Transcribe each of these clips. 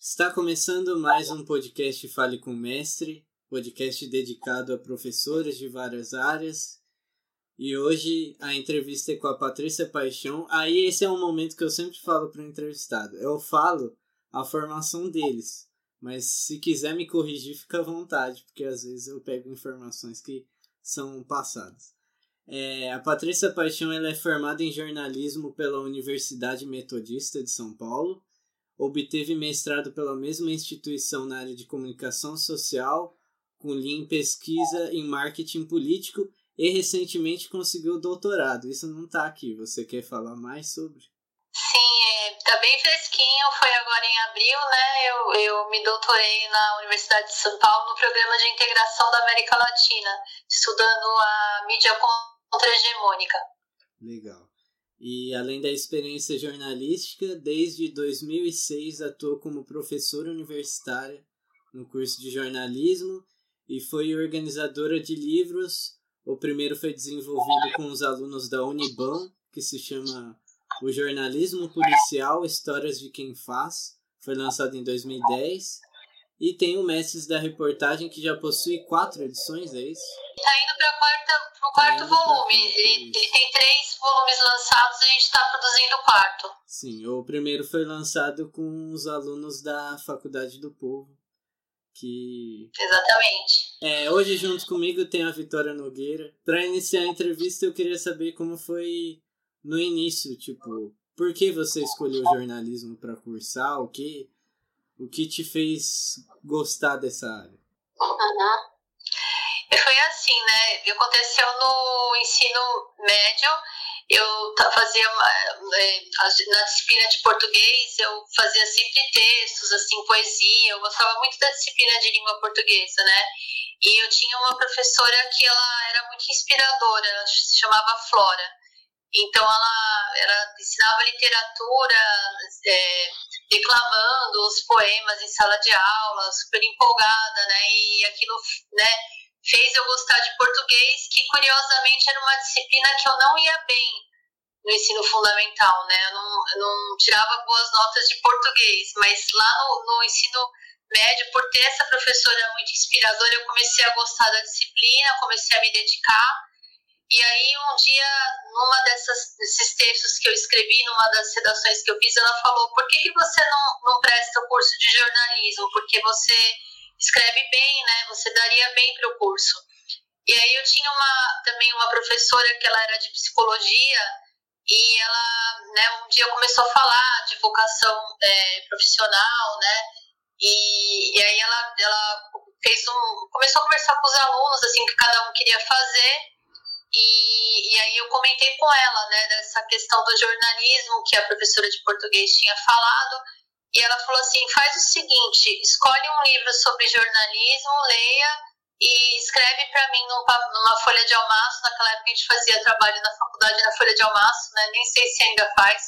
Está começando mais um podcast Fale com o Mestre, podcast dedicado a professores de várias áreas. E hoje a entrevista é com a Patrícia Paixão. Aí esse é um momento que eu sempre falo para o entrevistado. Eu falo a formação deles, mas se quiser me corrigir, fica à vontade, porque às vezes eu pego informações que são passadas. É, a Patrícia Paixão ela é formada em jornalismo pela Universidade Metodista de São Paulo obteve mestrado pela mesma instituição na área de comunicação social, com linha em pesquisa em marketing político e recentemente conseguiu doutorado. Isso não está aqui. Você quer falar mais sobre? Sim, está é, bem fresquinho. Foi agora em abril, né? Eu, eu me doutorei na Universidade de São Paulo no programa de integração da América Latina, estudando a mídia contra-hegemônica. Legal. E além da experiência jornalística, desde 2006 atuou como professora universitária no curso de jornalismo e foi organizadora de livros. O primeiro foi desenvolvido com os alunos da Uniban, que se chama O Jornalismo Policial Histórias de Quem Faz. Foi lançado em 2010. E tem o Mestres da Reportagem, que já possui quatro edições, é isso? Está indo para quarta no quarto volume. Ele, ele, tem três volumes lançados e a gente está produzindo o quarto. Sim, o primeiro foi lançado com os alunos da Faculdade do Povo. Que... Exatamente. É, hoje junto comigo tem a Vitória Nogueira. Para iniciar a entrevista, eu queria saber como foi no início, tipo, por que você escolheu jornalismo para cursar? O que, o que te fez gostar dessa área? Uhum. Foi assim, né? Aconteceu no ensino médio, eu fazia é, na disciplina de português, eu fazia sempre textos, assim, poesia, eu gostava muito da disciplina de língua portuguesa, né? E eu tinha uma professora que ela era muito inspiradora, ela se chamava Flora. Então ela, ela ensinava literatura, é, declamando os poemas em sala de aula, super empolgada, né? E aquilo, né? fez eu gostar de português, que curiosamente era uma disciplina que eu não ia bem no ensino fundamental, né? Eu não, eu não tirava boas notas de português, mas lá no, no ensino médio, por ter essa professora muito inspiradora, eu comecei a gostar da disciplina, comecei a me dedicar. E aí, um dia, numa dessas, desses textos que eu escrevi, numa das redações que eu fiz, ela falou: por que, que você não, não presta o curso de jornalismo? Porque você escreve bem, né? Você daria bem para o curso. E aí eu tinha uma, também uma professora que ela era de psicologia e ela, né, um dia começou a falar de vocação é, profissional, né? E, e aí ela, ela fez um, começou a conversar com os alunos, assim, que cada um queria fazer. E, e aí eu comentei com ela, né, dessa questão do jornalismo que a professora de português tinha falado e ela falou assim: faz o seguinte, escolhe um livro sobre jornalismo, leia e escreve para mim numa folha de almaço. Naquela época a gente fazia trabalho na faculdade na folha de almaço, né? nem sei se ainda faz.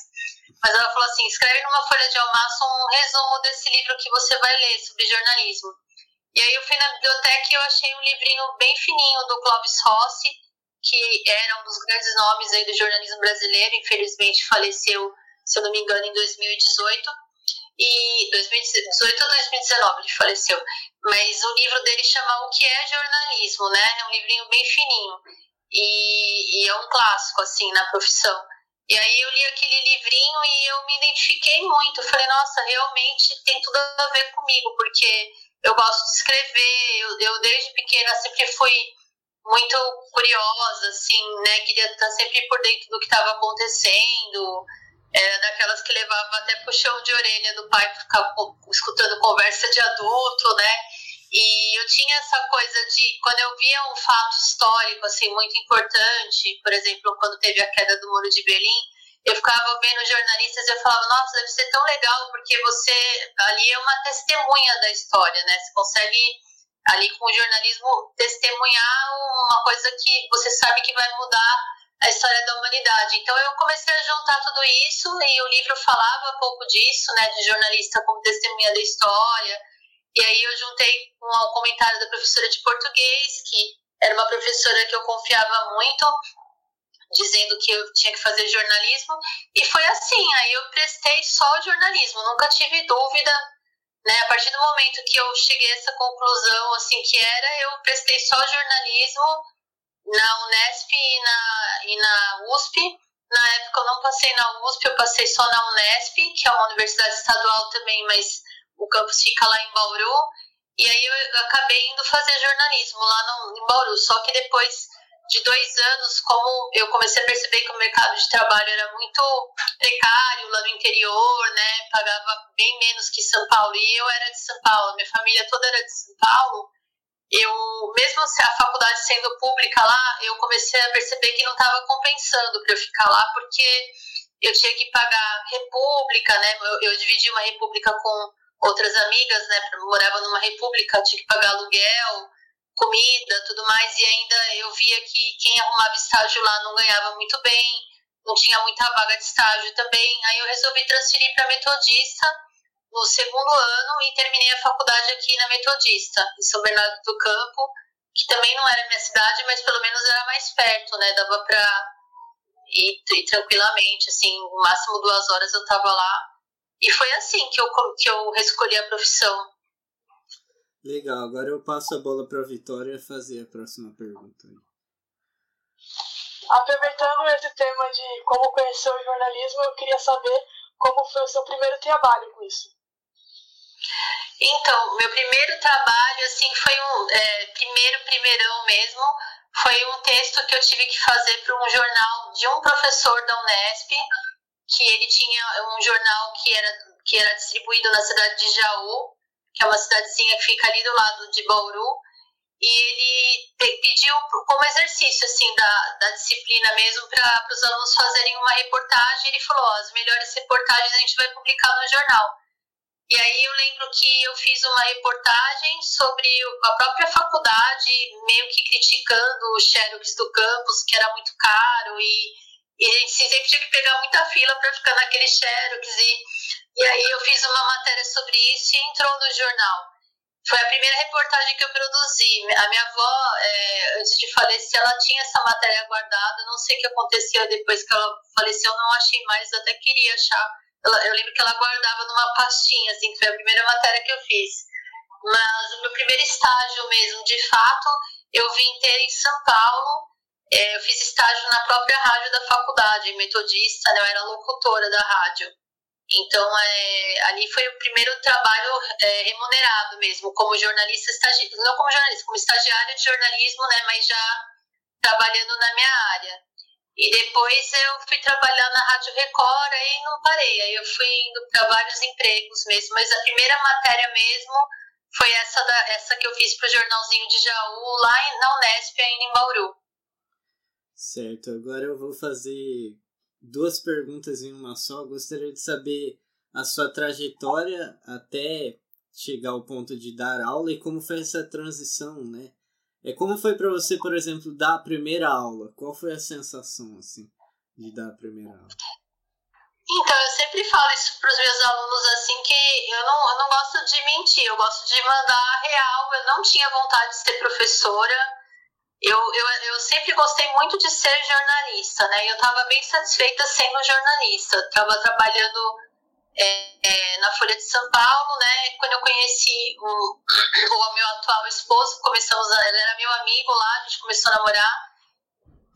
Mas ela falou assim: escreve numa folha de almaço um resumo desse livro que você vai ler sobre jornalismo. E aí eu fui na biblioteca e eu achei um livrinho bem fininho do Clóvis Rossi, que era um dos grandes nomes aí do jornalismo brasileiro, infelizmente faleceu, se eu não me engano, em 2018 e 2018 ou 2019 ele faleceu. Mas o livro dele chama O que é jornalismo, né? É um livrinho bem fininho e, e é um clássico assim na profissão. E aí eu li aquele livrinho e eu me identifiquei muito. Eu falei, nossa, realmente tem tudo a ver comigo, porque eu gosto de escrever. Eu, eu desde pequena sempre fui muito curiosa, assim, né? Queria estar sempre por dentro do que estava acontecendo era daquelas que levava até puxão de orelha do pai para ficar escutando conversa de adulto, né? E eu tinha essa coisa de quando eu via um fato histórico assim muito importante, por exemplo, quando teve a queda do Muro de Berlim, eu ficava vendo jornalistas e eu falava, nossa, deve ser tão legal porque você ali é uma testemunha da história, né? Você consegue ali com o jornalismo testemunhar uma coisa que você sabe que vai mudar a história da humanidade. Então eu comecei a juntar tudo isso e o livro falava um pouco disso, né, de jornalista como testemunha da história. E aí eu juntei com um comentário da professora de português que era uma professora que eu confiava muito, dizendo que eu tinha que fazer jornalismo, e foi assim, aí eu prestei só jornalismo, nunca tive dúvida, né? A partir do momento que eu cheguei a essa conclusão, assim, que era, eu prestei só jornalismo na Unesp e na, e na USP, na época eu não passei na USP, eu passei só na Unesp, que é uma universidade estadual também, mas o campus fica lá em Bauru. E aí eu acabei indo fazer jornalismo lá no, em Bauru. Só que depois de dois anos, como eu comecei a perceber que o mercado de trabalho era muito precário lá no interior, né? Pagava bem menos que São Paulo. E eu era de São Paulo, minha família toda era de São Paulo eu, mesmo a faculdade sendo pública lá, eu comecei a perceber que não estava compensando para eu ficar lá, porque eu tinha que pagar república, né? Eu, eu dividi uma república com outras amigas, né? Eu morava numa república, tinha que pagar aluguel, comida, tudo mais, e ainda eu via que quem arrumava estágio lá não ganhava muito bem, não tinha muita vaga de estágio também. Aí eu resolvi transferir para metodista no segundo ano e terminei a faculdade aqui na Metodista, em São Bernardo do Campo, que também não era minha cidade, mas pelo menos era mais perto, né? Dava para ir, ir, tranquilamente, assim, no máximo duas horas eu estava lá. E foi assim que eu, que eu escolhi a profissão. Legal, agora eu passo a bola para a Vitória fazer a próxima pergunta. Aproveitando esse tema de como conhecer o jornalismo, eu queria saber como foi o seu primeiro trabalho com isso. Então, meu primeiro trabalho, assim, foi um é, primeiro, primeirão mesmo, foi um texto que eu tive que fazer para um jornal de um professor da Unesp, que ele tinha um jornal que era, que era distribuído na cidade de Jaú, que é uma cidadezinha que fica ali do lado de Bauru, e ele pediu como exercício assim da, da disciplina mesmo para os alunos fazerem uma reportagem. Ele falou: as melhores reportagens a gente vai publicar no jornal. E aí eu lembro que eu fiz uma reportagem sobre a própria faculdade, meio que criticando o xerox do campus, que era muito caro, e, e a gente sempre tinha que pegar muita fila para ficar naquele xerox. E, e aí eu fiz uma matéria sobre isso e entrou no jornal. Foi a primeira reportagem que eu produzi. A minha avó, é, antes de falecer, ela tinha essa matéria guardada. Não sei o que aconteceu depois que ela faleceu, não achei mais, até queria achar eu lembro que ela guardava numa pastinha, assim, que foi a primeira matéria que eu fiz. Mas o meu primeiro estágio mesmo, de fato, eu vim ter em São Paulo. É, eu fiz estágio na própria rádio da faculdade, metodista, né? Eu era locutora da rádio. Então, é, ali foi o primeiro trabalho é, remunerado mesmo, como jornalista, estagi... não como jornalista, como estagiária de jornalismo, né? Mas já trabalhando na minha área. E depois eu fui trabalhar na Rádio Record e não parei. Aí eu fui indo para vários empregos mesmo. Mas a primeira matéria mesmo foi essa, da, essa que eu fiz para o Jornalzinho de Jaú, lá na Unesp, ainda em Bauru. Certo, agora eu vou fazer duas perguntas em uma só. Gostaria de saber a sua trajetória até chegar ao ponto de dar aula e como foi essa transição, né? É como foi para você, por exemplo, dar a primeira aula? Qual foi a sensação assim de dar a primeira aula? Então, eu sempre falo isso para os meus alunos assim que eu não, eu não gosto de mentir, eu gosto de mandar a real. Eu não tinha vontade de ser professora. Eu, eu, eu sempre gostei muito de ser jornalista, né? Eu estava bem satisfeita sendo jornalista. Estava trabalhando é, é, na Folha de São Paulo, né? Quando eu conheci o, o meu atual esposo, começamos, a, ele era meu amigo lá, a gente começou a namorar.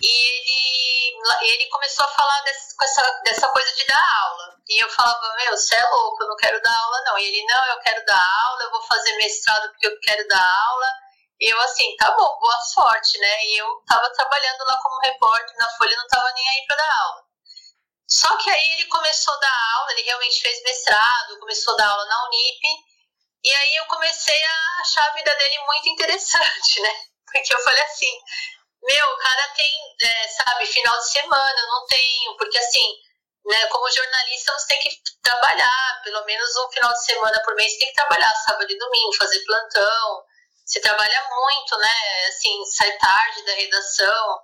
E ele, ele começou a falar desse, essa, dessa coisa de dar aula. E eu falava, meu, você é louco, eu não quero dar aula, não. E ele, não, eu quero dar aula, eu vou fazer mestrado porque eu quero dar aula. E eu assim, tá bom, boa sorte, né? E eu tava trabalhando lá como repórter na Folha, não tava nem aí para dar aula. Só que aí ele começou a dar aula, ele realmente fez mestrado, começou a dar aula na Unip, e aí eu comecei a achar a vida dele muito interessante, né? Porque eu falei assim, meu, o cara tem, é, sabe, final de semana, eu não tenho, porque assim, né, como jornalista você tem que trabalhar, pelo menos um final de semana por mês você tem que trabalhar, sábado e domingo, fazer plantão, você trabalha muito, né, assim, sai tarde da redação,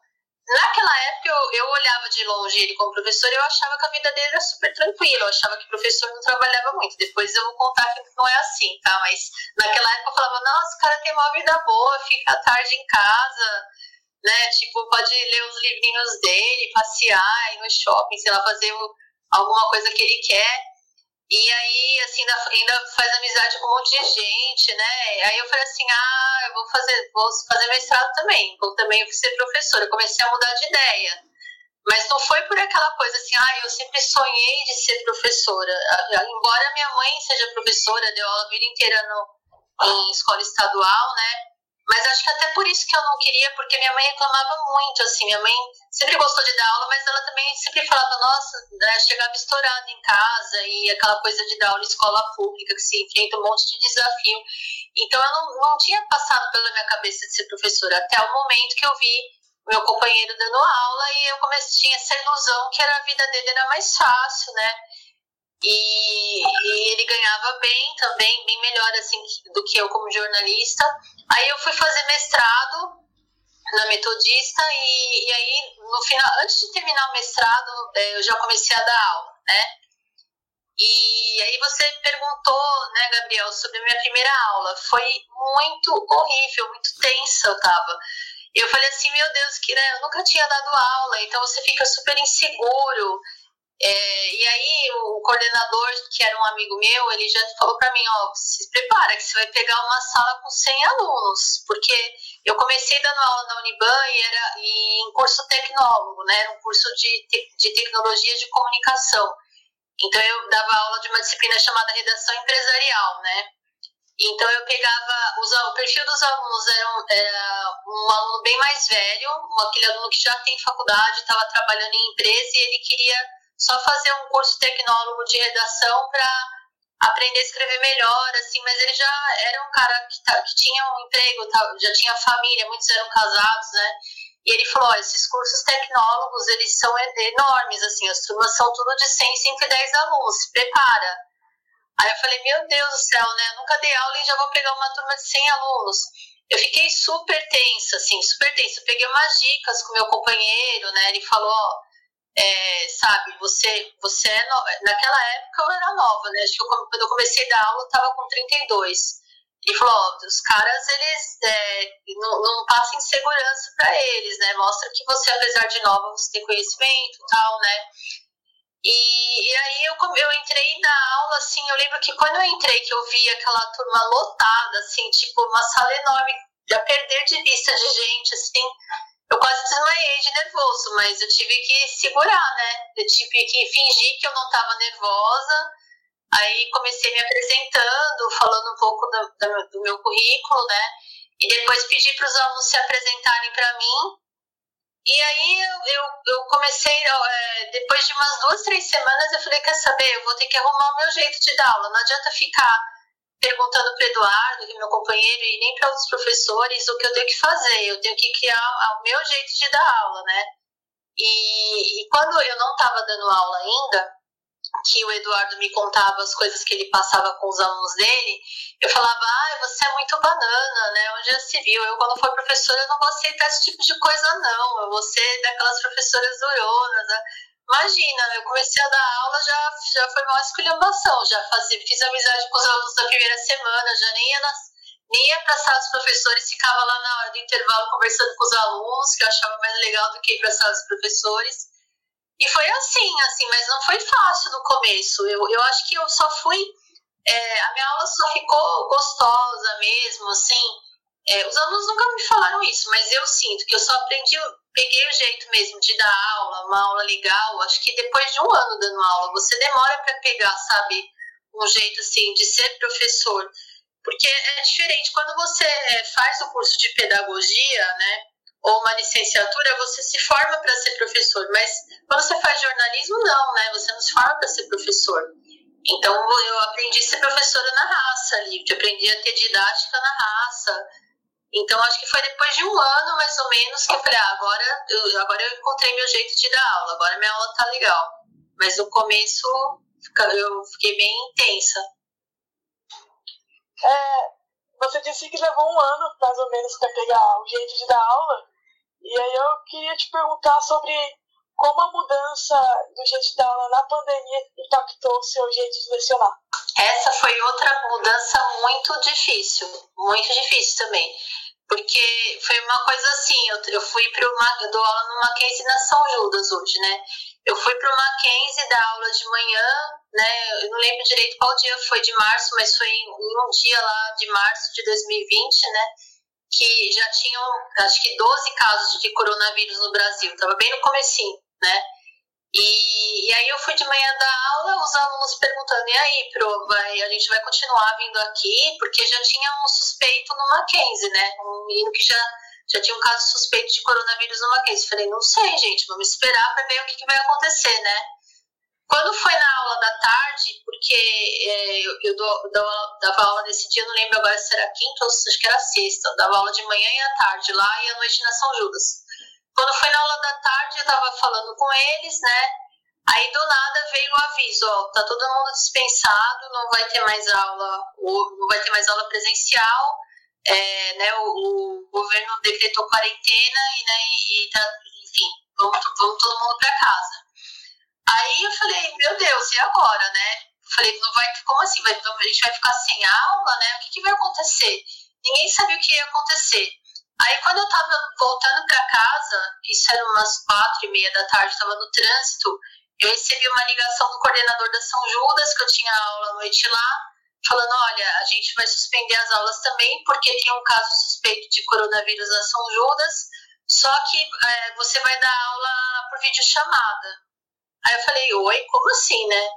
Naquela época eu, eu olhava de longe ele como professor e eu achava que a vida dele era super tranquila, eu achava que o professor não trabalhava muito. Depois eu vou contar que não é assim, tá? Mas naquela época eu falava, nossa, o cara tem uma vida boa, fica tarde em casa, né? Tipo, pode ler os livrinhos dele, passear, ir no shopping, sei lá, fazer alguma coisa que ele quer. E aí, assim, ainda faz amizade com um monte de gente, né? Aí eu falei assim, ah, eu vou fazer, vou fazer mestrado também, vou também ser professora. Eu comecei a mudar de ideia. Mas não foi por aquela coisa assim, ah, eu sempre sonhei de ser professora. Embora minha mãe seja professora, deu aula a vida inteira no, em escola estadual, né? Mas acho que até por isso que eu não queria, porque minha mãe reclamava muito, assim, minha mãe sempre gostou de dar aula, mas ela também sempre falava, nossa, né, chegava estourada em casa e aquela coisa de dar aula em escola pública, que se enfrenta um monte de desafio. Então eu não, não tinha passado pela minha cabeça de ser professora, até o momento que eu vi meu companheiro dando aula e eu comecei, tinha essa ilusão que era a vida dele era mais fácil, né? E, e, ele ganhava bem também, bem melhor assim do que eu como jornalista. Aí eu fui fazer mestrado na Metodista e, e aí no final, antes de terminar o mestrado, é, eu já comecei a dar aula, né? E aí você perguntou, né, Gabriel, sobre a minha primeira aula. Foi muito horrível, muito tensa eu tava. Eu falei assim, meu Deus, que né, eu nunca tinha dado aula, então você fica super inseguro. É, e aí o coordenador, que era um amigo meu, ele já falou para mim, ó, se prepara que você vai pegar uma sala com 100 alunos, porque eu comecei dando aula na Uniban e era e em curso tecnólogo, né, era um curso de, de tecnologia de comunicação. Então eu dava aula de uma disciplina chamada redação empresarial, né? Então eu pegava, os, o perfil dos alunos era, era um aluno bem mais velho, aquele aluno que já tem faculdade, estava trabalhando em empresa e ele queria só fazer um curso tecnólogo de redação para aprender a escrever melhor, assim, mas ele já era um cara que, tá, que tinha um emprego, tá, já tinha família, muitos eram casados, né? E ele falou, esses cursos tecnólogos, eles são enormes, assim, as turmas são tudo de 100, 110 alunos, se prepara. Aí eu falei, meu Deus do céu, né? Eu nunca dei aula e já vou pegar uma turma de 100 alunos. Eu fiquei super tensa, assim, super tensa. Eu peguei umas dicas com meu companheiro, né? Ele falou, ó, é, sabe, você, você é no... naquela época eu era nova, né? Acho que eu, quando eu comecei a dar aula eu tava com 32. Ele falou, ó, os caras, eles é, não, não passam insegurança para eles, né? Mostra que você, apesar de nova, você tem conhecimento e tal, né? E, e aí eu, eu entrei na aula, assim, eu lembro que quando eu entrei, que eu vi aquela turma lotada, assim, tipo, uma sala enorme, a perder de vista de gente, assim, eu quase desmaiei de nervoso, mas eu tive que segurar, né? Eu tive que fingir que eu não estava nervosa. Aí comecei me apresentando, falando um pouco do, do meu currículo, né? E depois pedi para os alunos se apresentarem para mim. E aí eu, eu, eu comecei, é, depois de umas duas, três semanas, eu falei, quer saber, eu vou ter que arrumar o meu jeito de dar aula. Não adianta ficar perguntando para Eduardo, que é meu companheiro, e nem para outros professores o que eu tenho que fazer. Eu tenho que criar o meu jeito de dar aula, né? E, e quando eu não estava dando aula ainda, que o Eduardo me contava as coisas que ele passava com os alunos dele, eu falava, ah, você é muito banana, né? Onde já se viu? Eu, quando for professora, eu não vou aceitar esse tipo de coisa, não. Eu vou ser daquelas professoras duronas, né? Imagina, eu comecei a dar aula, já, já foi uma esculhambação, já fazia, fiz amizade com os alunos da primeira semana, já nem ia, nas, nem ia para a sala dos professores, ficava lá na hora do intervalo conversando com os alunos, que eu achava mais legal do que ir para a sala dos professores. E foi assim, assim, mas não foi fácil no começo. Eu, eu acho que eu só fui. É, a minha aula só ficou gostosa mesmo, assim. É, os alunos nunca me falaram isso, mas eu sinto que eu só aprendi peguei o jeito mesmo de dar aula, uma aula legal, acho que depois de um ano dando aula, você demora para pegar, sabe, um jeito assim de ser professor. Porque é diferente, quando você é, faz o curso de pedagogia, né, ou uma licenciatura, você se forma para ser professor, mas quando você faz jornalismo, não, né, você não se forma para ser professor. Então eu aprendi a ser professora na raça ali, aprendi a ter didática na raça, então, acho que foi depois de um ano, mais ou menos, que eu falei, ah, agora eu, agora eu encontrei meu jeito de dar aula, agora minha aula tá legal. Mas no começo eu fiquei bem intensa. É, você disse que levou um ano, mais ou menos, para pegar o jeito de dar aula. E aí eu queria te perguntar sobre como a mudança do jeito de dar aula na pandemia impactou o seu jeito de lecionar. Essa foi outra mudança muito difícil, muito difícil também Porque foi uma coisa assim, eu, eu fui para uma. Eu dou aula no Mackenzie na São Judas hoje, né? Eu fui para o Mackenzie dar aula de manhã, né? Eu não lembro direito qual dia foi de março, mas foi em um dia lá de março de 2020, né? Que já tinham, acho que 12 casos de coronavírus no Brasil. Tava bem no comecinho, né? E, e aí eu fui de manhã dar aula, os alunos perguntando, e aí, Pro, vai, a gente vai continuar vindo aqui? Porque já tinha um suspeito no Mackenzie, né? Um menino que já, já tinha um caso suspeito de coronavírus no Mackenzie. Falei, não sei, gente, vamos esperar para ver o que, que vai acontecer, né? Quando foi na aula da tarde, porque é, eu, eu dou, dava, dava aula nesse dia, não lembro agora se era quinta ou acho que era sexta, eu dava aula de manhã e à tarde lá e à noite na São Judas. Quando foi na aula da tarde, eu tava falando com eles, né? Aí do nada veio o aviso, ó, tá todo mundo dispensado, não vai ter mais aula, não vai ter mais aula presencial, é, né? O, o, governo decretou quarentena e, né, e tá, enfim, vamos, vamos todo mundo para casa. Aí eu falei, meu Deus, e agora, né? Falei, não vai, como assim? Vai, a gente vai ficar sem aula, né? O que, que vai acontecer? Ninguém sabia o que ia acontecer. Aí quando eu tava voltando para casa, isso era umas quatro e meia da tarde, estava no trânsito, eu recebi uma ligação do coordenador da São Judas, que eu tinha aula à noite lá, falando, olha, a gente vai suspender as aulas também, porque tem um caso suspeito de coronavírus na São Judas, só que é, você vai dar aula por videochamada. Aí eu falei, oi, como assim, né?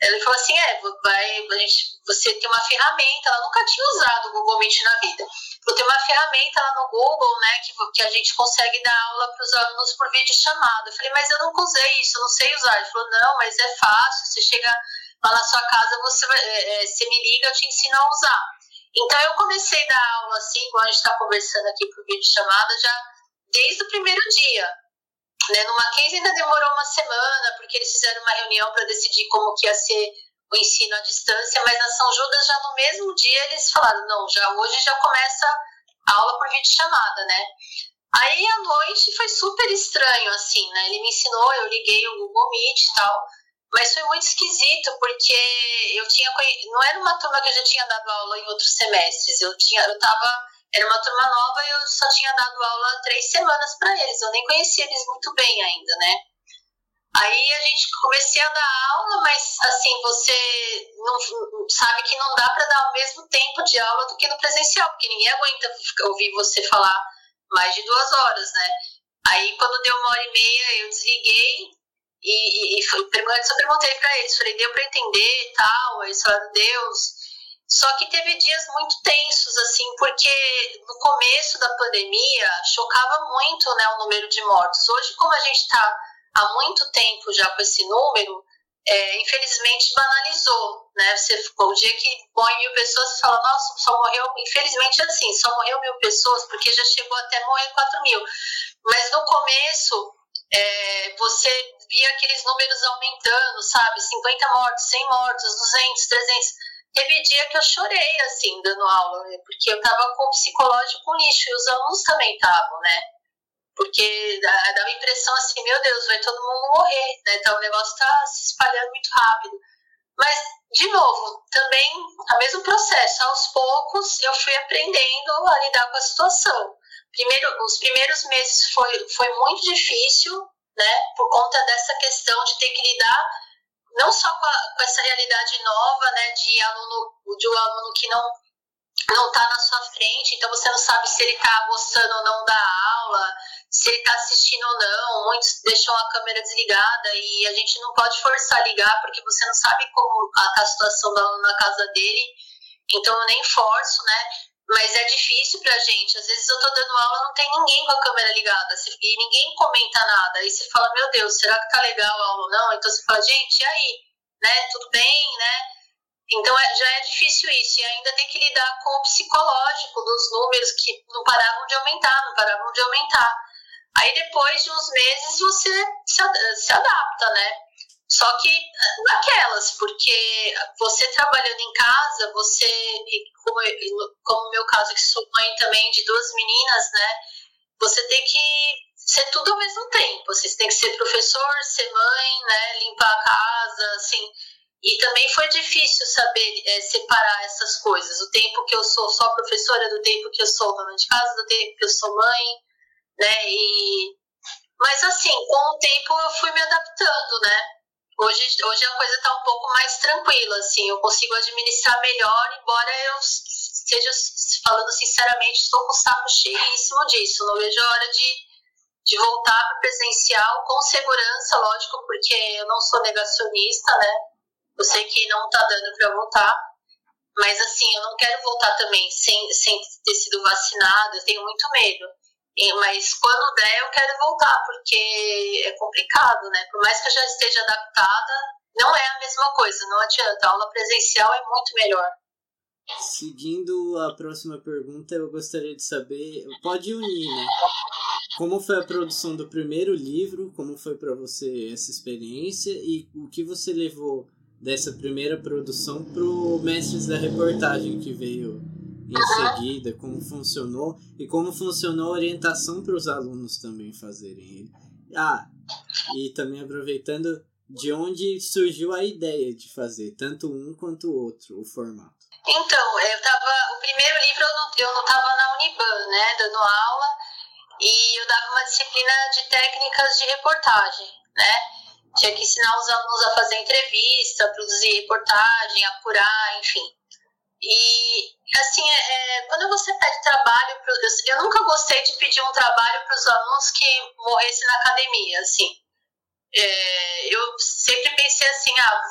Ele falou assim, é, vai, a gente, você tem uma ferramenta, ela nunca tinha usado o Google Meet na vida. Eu tenho uma ferramenta lá no Google, né, que, que a gente consegue dar aula para os alunos por vídeo chamado. Eu falei, mas eu nunca usei isso, eu não sei usar. Ele falou, não, mas é fácil, você chega lá na sua casa, você, é, é, você me liga, eu te ensino a usar. Então eu comecei a dar aula assim, igual a gente está conversando aqui por vídeo chamada, já desde o primeiro dia. Né? No Mackenzie ainda demorou uma semana, porque eles fizeram uma reunião para decidir como que ia ser o ensino à distância, mas na São Judas já no mesmo dia eles falaram, não, já hoje já começa a aula por vídeo chamada, né? Aí à noite foi super estranho, assim, né? Ele me ensinou, eu liguei o Google Meet e tal, mas foi muito esquisito, porque eu tinha não era uma turma que eu já tinha dado aula em outros semestres, eu tinha, eu tava, era uma turma nova e eu só tinha dado aula três semanas para eles, eu nem conhecia eles muito bem ainda, né? Aí a gente comecei a dar aula, mas assim, você não sabe que não dá para dar o mesmo tempo de aula do que no presencial, porque ninguém aguenta ouvir você falar mais de duas horas, né? Aí quando deu uma hora e meia, eu desliguei e, e, e foi, eu perguntei para eles, falei, deu para entender e tal, aí eles falaram, Deus. Só que teve dias muito tensos, assim, porque no começo da pandemia chocava muito né, o número de mortos. Hoje, como a gente está há muito tempo já com esse número, é, infelizmente banalizou, né? Você ficou o dia que morre mil pessoas, você fala, nossa, só morreu, infelizmente é assim, só morreu mil pessoas, porque já chegou até morrer quatro mil. Mas no começo, é, você via aqueles números aumentando, sabe? 50 mortos, 100 mortos, 200, 300. Teve dia que eu chorei, assim, dando aula, né? porque eu tava com o psicológico com lixo, e os alunos também estavam, né? porque dá, uma impressão assim, meu Deus, vai todo mundo morrer, né? Então o negócio está se espalhando muito rápido. Mas, de novo, também o mesmo processo. Aos poucos eu fui aprendendo a lidar com a situação. Primeiro, os primeiros meses foi, foi muito difícil, né? Por conta dessa questão de ter que lidar não só com, a, com essa realidade nova, né? De aluno, de um aluno que não não está na sua frente, então você não sabe se ele está gostando ou não da aula, se ele está assistindo ou não. Muitos deixam a câmera desligada e a gente não pode forçar a ligar porque você não sabe como está a situação da aula na casa dele. Então eu nem forço, né? Mas é difícil pra gente. Às vezes eu tô dando aula não tem ninguém com a câmera ligada e ninguém comenta nada. Aí você fala, meu Deus, será que tá legal a aula ou não? Então você fala, gente, e aí? Né? Tudo bem, né? Então é, já é difícil isso, e ainda tem que lidar com o psicológico dos números que não paravam de aumentar, não paravam de aumentar. Aí depois de uns meses você se, se adapta, né? Só que eh, naquelas, porque você trabalhando em casa, você, como, como meu caso, que sou mãe também de duas meninas, né? Você tem que ser tudo ao mesmo tempo. Você tem que ser professor, ser mãe, né? Limpar a casa, assim E também foi difícil saber é, separar essas coisas. O tempo que eu sou só professora, do tempo que eu sou dona de casa, do tempo que eu sou mãe, né? E... Mas assim, com o tempo eu fui me adaptando, né? Hoje, hoje a coisa está um pouco mais tranquila, assim, eu consigo administrar melhor, embora eu seja, falando sinceramente, estou com o saco cheíssimo disso. Não vejo a hora de, de voltar para presencial com segurança, lógico, porque eu não sou negacionista, né? Eu sei que não está dando para voltar, mas assim, eu não quero voltar também sem, sem ter sido vacinado, eu tenho muito medo. Mas quando der, eu quero voltar, porque é complicado, né? Por mais que eu já esteja adaptada, não é a mesma coisa, não adianta. A aula presencial é muito melhor. Seguindo a próxima pergunta, eu gostaria de saber, pode unir, né? Como foi a produção do primeiro livro? Como foi para você essa experiência e o que você levou dessa primeira produção pro Mestres da Reportagem que veio em seguida, como funcionou e como funcionou a orientação para os alunos também fazerem. Ah, e também aproveitando de onde surgiu a ideia de fazer tanto um quanto o outro, o formato. Então, eu tava, o primeiro livro eu não, eu não tava na Uniban, né, dando aula, e eu dava uma disciplina de técnicas de reportagem, né, tinha que ensinar os alunos a fazer entrevista, produzir reportagem, apurar, enfim. E, assim, é, é quando você pede trabalho, pro, eu, eu, nunca gostei de pedir um trabalho para os alunos que morressem na academia, assim. É, eu sempre pensei assim, ah,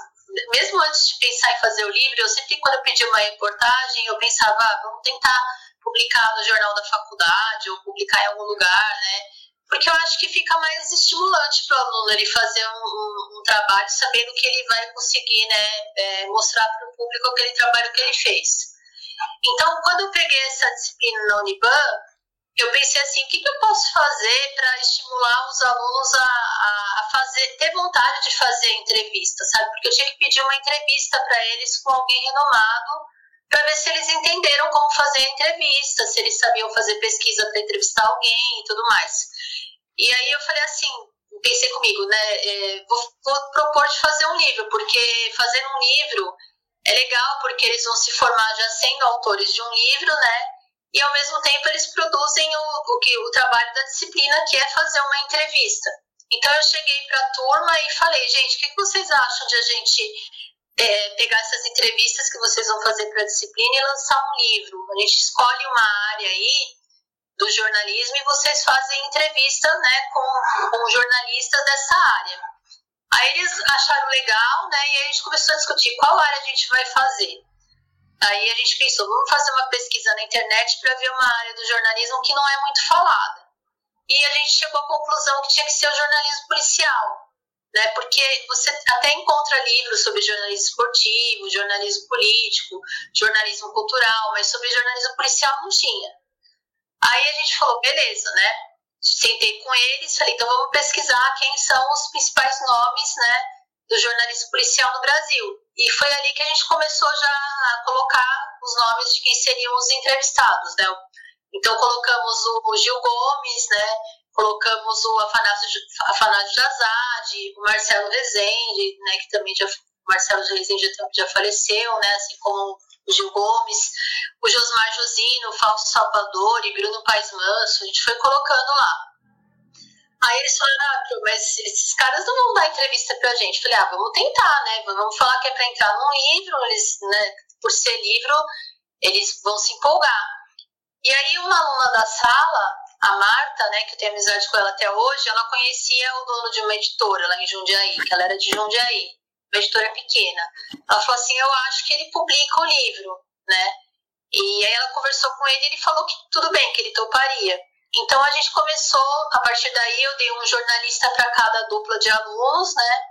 mesmo antes de pensar em fazer o livro, eu sempre, quando eu pedi uma reportagem, eu pensava, ah, vamos tentar publicar no jornal da faculdade ou publicar em algum lugar, né? Porque eu acho que fica mais estimulante para o aluno ele fazer um, um, um, trabalho sabendo que ele vai conseguir né, é, mostrar para o público aquele trabalho que ele fez. Então, quando eu peguei essa disciplina na Uniban, eu pensei assim, o que, que eu posso fazer para estimular os alunos a, a, a, fazer, ter vontade de fazer entrevista, sabe? Porque eu tinha que pedir uma entrevista para eles com alguém renomado para ver se eles entenderam como fazer a entrevista, se eles sabiam fazer pesquisa para entrevistar alguém e tudo mais. E aí eu falei assim, pensei comigo, né? É, vou, vou, propor de fazer um livro, porque fazendo um livro é legal, porque eles vão se formar já sendo autores de um livro, né? E ao mesmo tempo eles produzem o, o, que, o trabalho da disciplina, que é fazer uma entrevista. Então eu cheguei para a turma e falei, gente, o que, que vocês acham de a gente é, pegar essas entrevistas que vocês vão fazer para a disciplina e lançar um livro? A gente escolhe uma área aí do jornalismo e vocês fazem entrevista né, com, com jornalistas dessa área. Aí eles acharam legal, né? E a gente começou a discutir qual área a gente vai fazer. Aí a gente pensou, vamos fazer uma pesquisa na internet para ver uma área do jornalismo que não é muito falada. E a gente chegou à conclusão que tinha que ser o jornalismo policial, né? Porque você até encontra livros sobre jornalismo esportivo, jornalismo político, jornalismo cultural, mas sobre jornalismo policial não tinha. Aí a gente falou, beleza, né? Sentei com eles, falei, então vamos pesquisar quem são os principais nomes, né, do jornalismo policial no Brasil. E foi ali que a gente começou já a colocar os nomes de quem seriam os entrevistados, né? Então colocamos o Gil Gomes, né? Colocamos o Afanásio, Afanásio Jazade, o Marcelo Rezende, né? Que também já Marcelo Rezende já, já faleceu, né? Assim como Gil Gomes, o Josmar Josino, Fausto Salvador e Bruno Paes Manso, a gente foi colocando lá. Aí eles falaram, ah, mas esses caras não vão dar entrevista pra gente. Eu falei, ah, vamos tentar, né? Vamos falar que é pra entrar num livro, eles, né, por ser livro, eles vão se empolgar. E aí uma aluna da sala, a Marta, né, que eu tenho amizade com ela até hoje, ela conhecia o dono de uma editora lá em Jundiaí, que ela era de Jundiaí uma editora pequena. Ela falou assim: Eu acho que ele publica o livro, né? E aí ela conversou com ele e ele falou que tudo bem, que ele toparia. Então a gente começou, a partir daí eu dei um jornalista para cada dupla de alunos, né?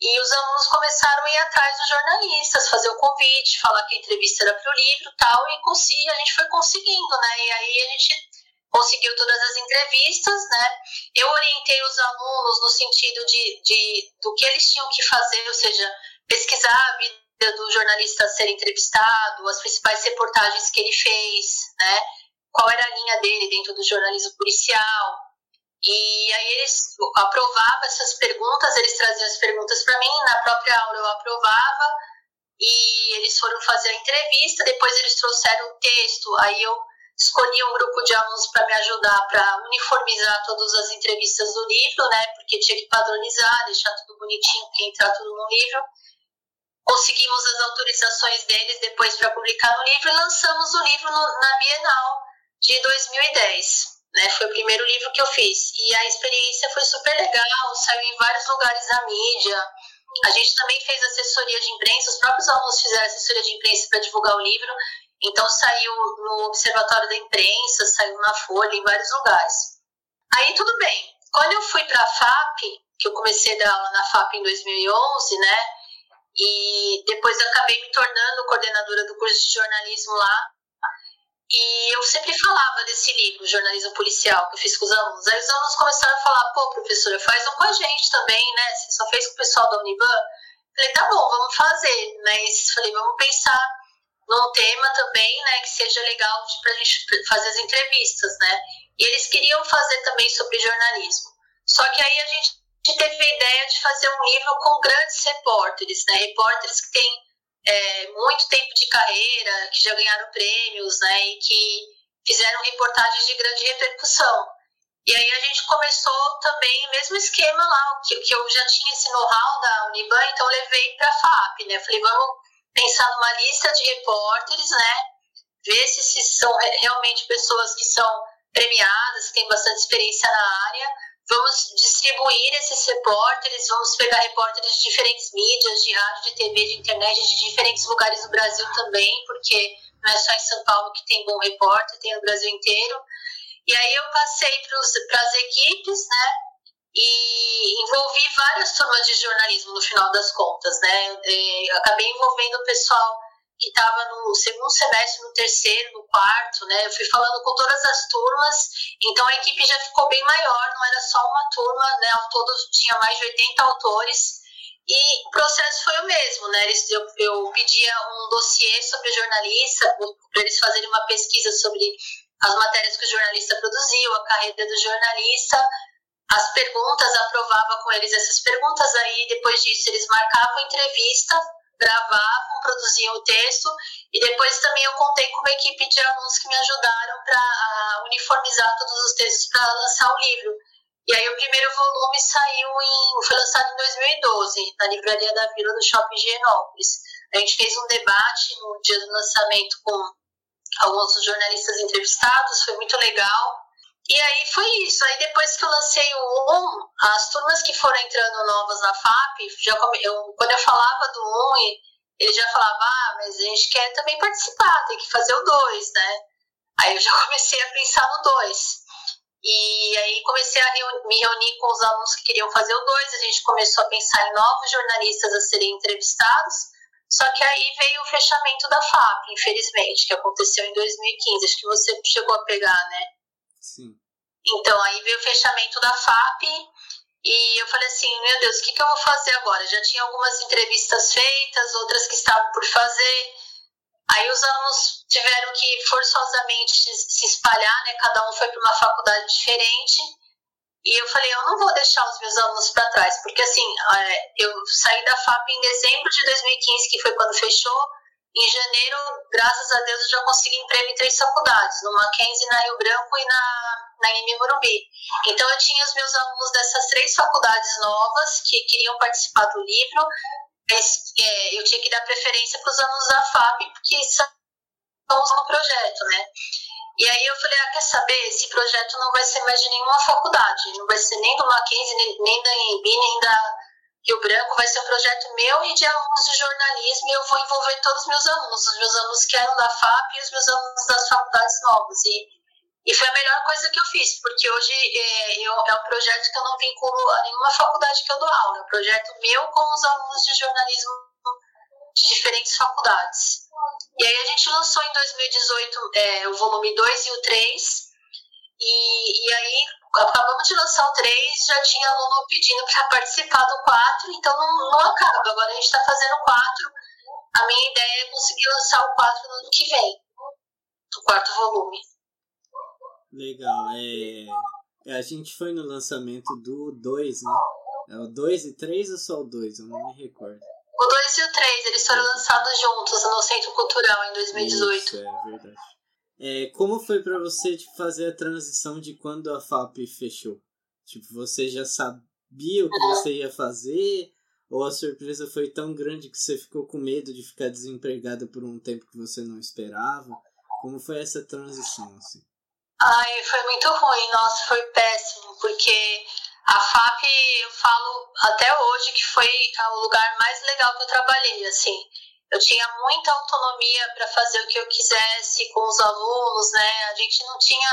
E os alunos começaram a ir atrás dos jornalistas, fazer o convite, falar que a entrevista era para o livro tal, e a gente foi conseguindo, né? E aí a gente conseguiu todas as entrevistas, né? Eu orientei os alunos no sentido de, de do que eles tinham que fazer, ou seja, pesquisar a vida do jornalista a ser entrevistado, as principais reportagens que ele fez, né? Qual era a linha dele dentro do jornalismo policial. E aí eles aprovavam essas perguntas, eles traziam as perguntas para mim, na própria aula eu aprovava, e eles foram fazer a entrevista, depois eles trouxeram o texto, aí eu escolhi um grupo de alunos para me ajudar para uniformizar todas as entrevistas do livro, né, porque tinha que padronizar, deixar tudo bonitinho, porque entrar tudo no livro. Conseguimos as autorizações deles depois para publicar no livro e lançamos o livro no, na Bienal de 2010. Né, foi o primeiro livro que eu fiz. E a experiência foi super legal, saiu em vários lugares da mídia. A gente também fez assessoria de imprensa, os próprios alunos fizeram assessoria de imprensa para divulgar o livro. Então saiu no Observatório da Imprensa, saiu na Folha, em vários lugares. Aí tudo bem. Quando eu fui para a FAP, que eu comecei a dar aula na FAP em 2011, né? E depois acabei me tornando coordenadora do curso de jornalismo lá. E eu sempre falava desse livro, Jornalismo Policial, que eu fiz com os alunos. Aí os alunos começaram a falar: pô, professora, faz um com a gente também, né? Você só fez com o pessoal da Uniban? Falei: tá bom, vamos fazer. Mas falei: vamos pensar num tema também, né, que seja legal para a gente fazer as entrevistas, né? E eles queriam fazer também sobre jornalismo. Só que aí a gente teve a ideia de fazer um livro com grandes repórteres, né? Repórteres que têm é, muito tempo de carreira, que já ganharam prêmios, né? E que fizeram reportagens de grande repercussão. E aí a gente começou também o mesmo esquema lá, que, que eu já tinha esse know-how da Uniban, então levei para a FAP, né? Falei, vamos pensar numa lista de repórteres, né? Ver se, se são realmente pessoas que são premiadas, que têm bastante experiência na área. Vamos distribuir esses repórteres, vamos pegar repórteres de diferentes mídias, de rádio, de TV, de internet, de diferentes lugares do Brasil também, porque não é só em São Paulo que tem bom repórter, tem no Brasil inteiro. E aí eu passei para as equipes, né? E envolvi várias turmas de jornalismo no final das contas, né? É, acabei envolvendo o pessoal que estava no segundo semestre, no terceiro, no quarto, né? Eu fui falando com todas as turmas, então a equipe já ficou bem maior, não era só uma turma, né? Ao todo tinha mais de 80 autores. E o processo foi o mesmo, né? Eu, eu pedia um dossiê sobre jornalista, para eles fazerem uma pesquisa sobre as matérias que o jornalista produziu, a carreira do jornalista, as perguntas, aprovava com eles essas perguntas, aí depois disso eles marcavam entrevista, gravavam, produziam o texto, e depois também eu contei com uma equipe de alunos que me ajudaram para uniformizar todos os textos para lançar o livro. E aí o primeiro volume saiu em. foi lançado em 2012, na livraria da Vila do Shopping Higienópolis. A gente fez um debate no dia do lançamento com alguns dos jornalistas entrevistados, foi muito legal. E aí foi isso. Aí depois que eu lancei o 1, as turmas que foram entrando novas na FAP, já eu, quando eu falava do 1, ele já falava, ah, mas a gente quer também participar, tem que fazer o 2, né? Aí eu já comecei a pensar no 2. E aí comecei a me reunir com os alunos que queriam fazer o 2, a gente começou a pensar em novos jornalistas a serem entrevistados, só que aí veio o fechamento da FAP, infelizmente, que aconteceu em 2015. Acho que você chegou a pegar, né? Sim. Então, aí veio o fechamento da FAP e eu falei assim, meu Deus, o que, que eu vou fazer agora? Já tinha algumas entrevistas feitas, outras que estavam por fazer. Aí os alunos tiveram que forçosamente se espalhar, né? Cada um foi para uma faculdade diferente. E eu falei, eu não vou deixar os meus alunos para trás, porque assim, é, eu saí da FAP em dezembro de 2015, que foi quando fechou. Em janeiro, graças a Deus, eu já consegui emprego em três faculdades, no Mackenzie, na Rio Branco e na, na IME Morumbi. Então, eu tinha os meus alunos dessas três faculdades novas que queriam participar do livro, mas é, eu tinha que dar preferência para os alunos da FAP, porque são no projeto, né? E aí eu falei, ah, quer saber, esse projeto não vai ser mais de nenhuma faculdade, não vai ser nem do Mackenzie, nem, nem da IMB, nem da Rio Branco vai ser um projeto meu e de alunos de jornalismo e eu vou envolver todos os meus alunos, os meus alunos que eram da FAP e os meus alunos das faculdades novas. E, e foi a melhor coisa que eu fiz, porque hoje é, eu, é um projeto que eu não vinculo a nenhuma faculdade que eu dou aula, é um projeto meu com os alunos de jornalismo de diferentes faculdades. E aí a gente lançou em 2018 é, o volume 2 e o 3, e, e aí acabamos de lançar o 3, já tinha aluno pedindo para participar do 4, então não, não acaba. Agora a gente está fazendo o 4. A minha ideia é conseguir lançar o 4 no ano que vem, o quarto volume. Legal. É... A gente foi no lançamento do 2, né? É o 2 e 3 ou só o 2? Eu não me recordo. O 2 e o 3, eles foram lançados juntos no Centro Cultural em 2018. Isso, é verdade. É, como foi para você tipo, fazer a transição de quando a FAP fechou? Tipo, você já sabia o que você ia fazer? Ou a surpresa foi tão grande que você ficou com medo de ficar desempregada por um tempo que você não esperava? Como foi essa transição, assim? Ai, foi muito ruim, nossa, foi péssimo, porque a FAP, eu falo até hoje que foi o lugar mais legal que eu trabalhei, assim. Eu tinha muita autonomia para fazer o que eu quisesse com os alunos, né? A gente não tinha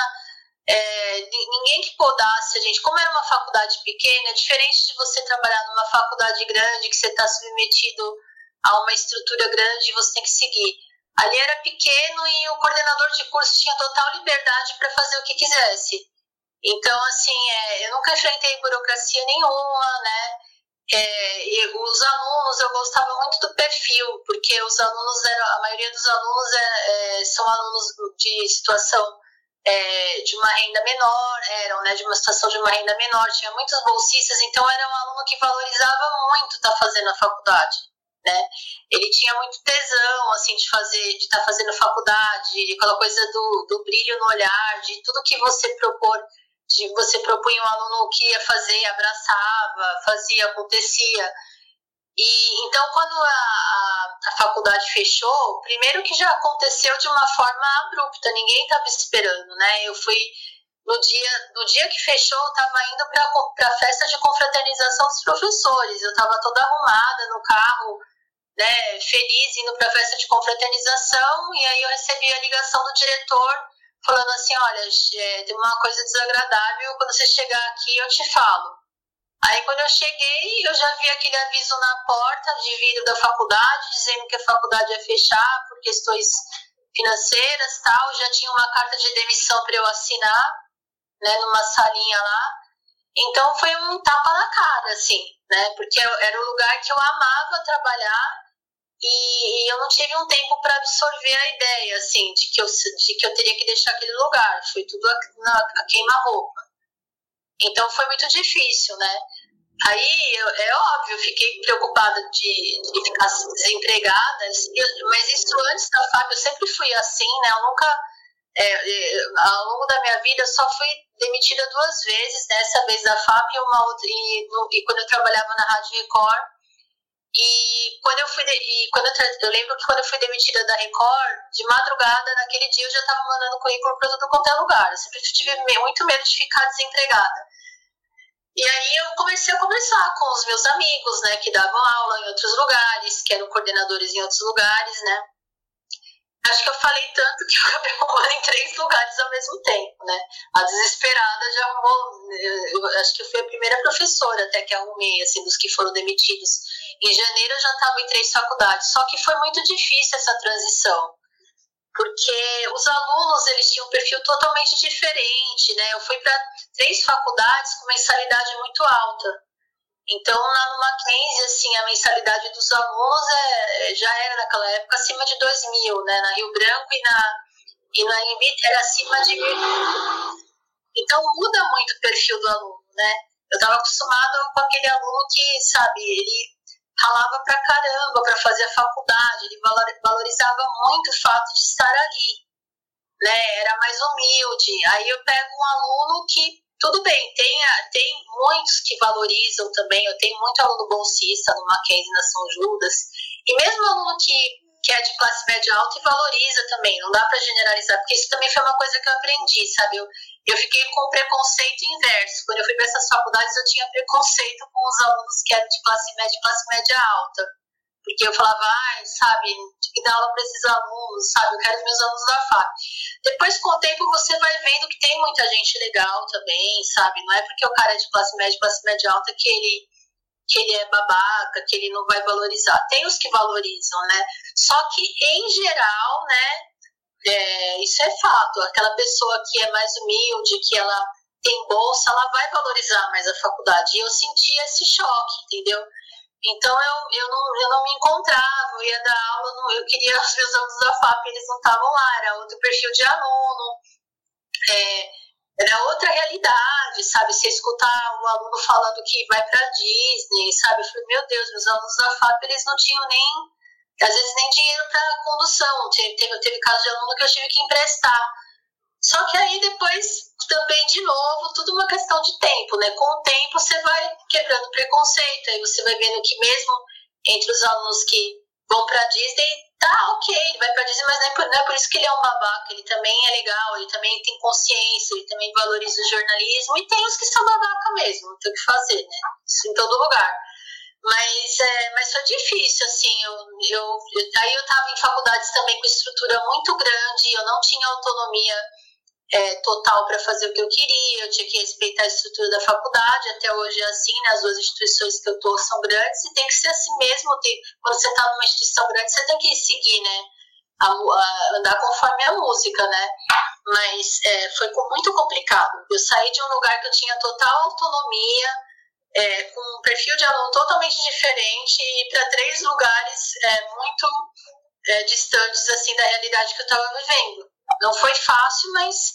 é, ninguém que podasse a gente. Como era uma faculdade pequena, é diferente de você trabalhar numa faculdade grande, que você está submetido a uma estrutura grande e você tem que seguir. Ali era pequeno e o coordenador de curso tinha total liberdade para fazer o que quisesse. Então, assim, é, eu nunca enfrentei burocracia nenhuma, né? É, e os alunos, eu gostava muito do perfil, porque os alunos eram, a maioria dos alunos é, é, são alunos de situação é, de uma renda menor, eram né, de uma situação de uma renda menor, tinha muitos bolsistas, então era um aluno que valorizava muito estar tá fazendo a faculdade. Né? Ele tinha muito tesão assim de fazer, de estar tá fazendo faculdade, aquela coisa do, do brilho no olhar, de tudo que você propor de você propunha um aluno o que ia fazer, abraçava, fazia, acontecia. E então quando a, a, a, faculdade fechou, primeiro que já aconteceu de uma forma abrupta, ninguém estava esperando, né? Eu fui no dia, no dia que fechou, eu estava indo para a festa de confraternização dos professores. Eu estava toda arrumada no carro, né, feliz indo para a festa de confraternização, e aí eu recebi a ligação do diretor falando assim, olha, é, tem uma coisa desagradável, quando você chegar aqui eu te falo. Aí quando eu cheguei, eu já vi aquele aviso na porta de vidro da faculdade, dizendo que a faculdade ia fechar por questões financeiras tal, já tinha uma carta de demissão para eu assinar, né, numa salinha lá. Então foi um tapa na cara, assim, né, porque era o lugar que eu amava trabalhar e, e eu não tive um tempo para absorver a ideia, assim, de que, eu, de que eu teria que deixar aquele lugar. Foi tudo a, na, a queima-roupa. Então foi muito difícil, né? Aí, eu, é óbvio, eu fiquei preocupada de, de ficar desempregada, mas isso antes da FAB eu sempre fui assim, né? Eu nunca, é, é, ao longo da minha vida, eu só fui demitida duas vezes, né? essa vez da FAP e uma outra, e, no, e quando eu trabalhava na Rádio Record, e quando eu fui, de, e quando eu, eu, lembro que quando eu fui demitida da Record, de madrugada, naquele dia eu já estava mandando currículo para tudo quanto é lugar. Eu sempre tive muito medo de ficar desempregada. E aí eu comecei a conversar com os meus amigos, né, que davam aula em outros lugares, que eram coordenadores em outros lugares, né. Acho que eu falei tanto que eu acabei arrumando em três lugares ao mesmo tempo, né. A desesperada já arrumou, eu acho que eu fui a primeira professora até que arrumei, assim, dos que foram demitidos em janeiro eu já estava em três faculdades, só que foi muito difícil essa transição, porque os alunos eles tinham um perfil totalmente diferente, né? Eu fui para três faculdades com mensalidade muito alta. Então, na Mackenzie, assim, a mensalidade dos alunos é, já era naquela época acima de 2 mil, né? Na Rio Branco e na, e na Embi era acima de mil. Então, muda muito o perfil do aluno, né? Eu estava acostumado com aquele aluno que, sabe, ele ralava pra caramba para fazer a faculdade, ele valorizava muito o fato de estar ali, né? Era mais humilde. Aí eu pego um aluno que, tudo bem, tem, tem muitos que valorizam também, eu tenho muito aluno bolsista no Mackenzie, na São Judas, e mesmo aluno que, que é de classe média alta e valoriza também, não dá para generalizar, porque isso também foi uma coisa que eu aprendi, sabe? Eu, eu fiquei com preconceito inverso. Quando eu fui para essas faculdades, eu tinha preconceito com os alunos que eram de classe média, classe média alta. Porque eu falava, ai, sabe, tinha que dar aula para esses alunos, sabe, eu quero os meus alunos da FAP. Depois, com o tempo, você vai vendo que tem muita gente legal também, sabe? Não é porque o cara é de classe média, classe média alta que ele, que ele é babaca, que ele não vai valorizar. Tem os que valorizam, né? Só que, em geral, né, é, isso é fato. Aquela pessoa que é mais humilde, que ela tem bolsa, ela vai valorizar mais a faculdade. E eu senti esse choque, entendeu? Então eu, eu, não, eu não me encontrava, eu ia dar aula, não, eu queria os meus alunos da FAP, eles não estavam lá, era outro perfil de aluno. É, era outra realidade, sabe? Você escutar o aluno falando que vai para Disney, sabe? Eu falei, meu Deus, meus alunos da FAP, eles não tinham nem, às vezes, nem dinheiro para condução. Teve, teve, teve caso de aluno que eu tive que emprestar. Só que aí depois, também, de novo, tudo uma questão de tempo, né? Com o tempo, você vai quebrando preconceito, aí você vai vendo que mesmo entre os alunos que vão para Disney, tá ok, ele vai pra Disney, mas não é, por, não é por isso que ele é um babaca, ele também é legal, ele também tem consciência, ele também valoriza o jornalismo, e tem os que são babaca mesmo, tem o que fazer, né? Isso em todo lugar. Mas, é, mas foi difícil, assim, eu, eu, aí eu tava em faculdades também com estrutura muito grande, eu não tinha autonomia é, total para fazer o que eu queria, eu tinha que respeitar a estrutura da faculdade, até hoje é assim, né, as duas instituições que eu estou são grandes e tem que ser assim mesmo, tem, quando você está numa instituição grande, você tem que seguir, né, a, a, andar conforme a música, né, mas é, foi muito complicado, eu saí de um lugar que eu tinha total autonomia, é, com um perfil de aluno totalmente diferente e para três lugares é, muito é, distantes assim da realidade que eu estava vivendo. Não foi fácil, mas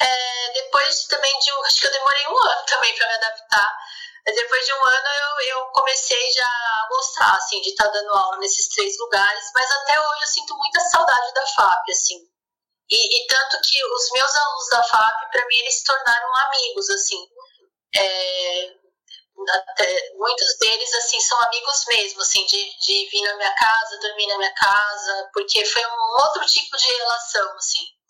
é, depois também de um, acho que eu demorei um ano também para me adaptar. Depois de um ano eu, eu comecei já a gostar, assim, de estar tá dando aula nesses três lugares, mas até hoje eu sinto muita saudade da FAP, assim. E, e tanto que os meus alunos da FAP, para mim, eles se tornaram amigos, assim. É, até, muitos deles, assim, são amigos mesmo, assim, de, de vir na minha casa, dormir na minha casa, porque foi um outro tipo de relação, assim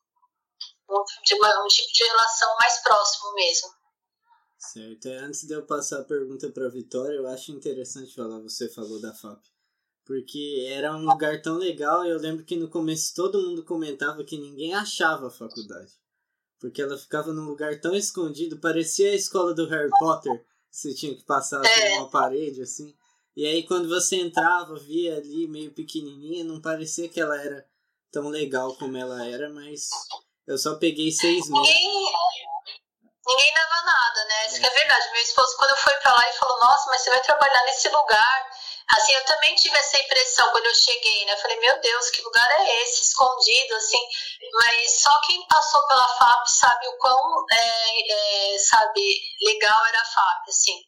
de uma, um tipo de relação mais próximo mesmo. Certo. É, antes de eu passar a pergunta para Vitória, eu acho interessante falar, você falou da FAP. Porque era um lugar tão legal eu lembro que no começo todo mundo comentava que ninguém achava a faculdade. Porque ela ficava num lugar tão escondido, parecia a escola do Harry Potter, você tinha que passar é. por uma parede assim. E aí quando você entrava, via ali meio pequenininha, não parecia que ela era tão legal como ela era, mas eu só peguei seis meses. Ninguém, ninguém dava nada, né? Isso é. é verdade. Meu esposo, quando eu fui pra lá, ele falou: Nossa, mas você vai trabalhar nesse lugar. Assim, eu também tive essa impressão quando eu cheguei, né? Eu falei: Meu Deus, que lugar é esse? Escondido, assim. Mas só quem passou pela FAP sabe o quão, é, é, sabe, legal era a FAP, assim.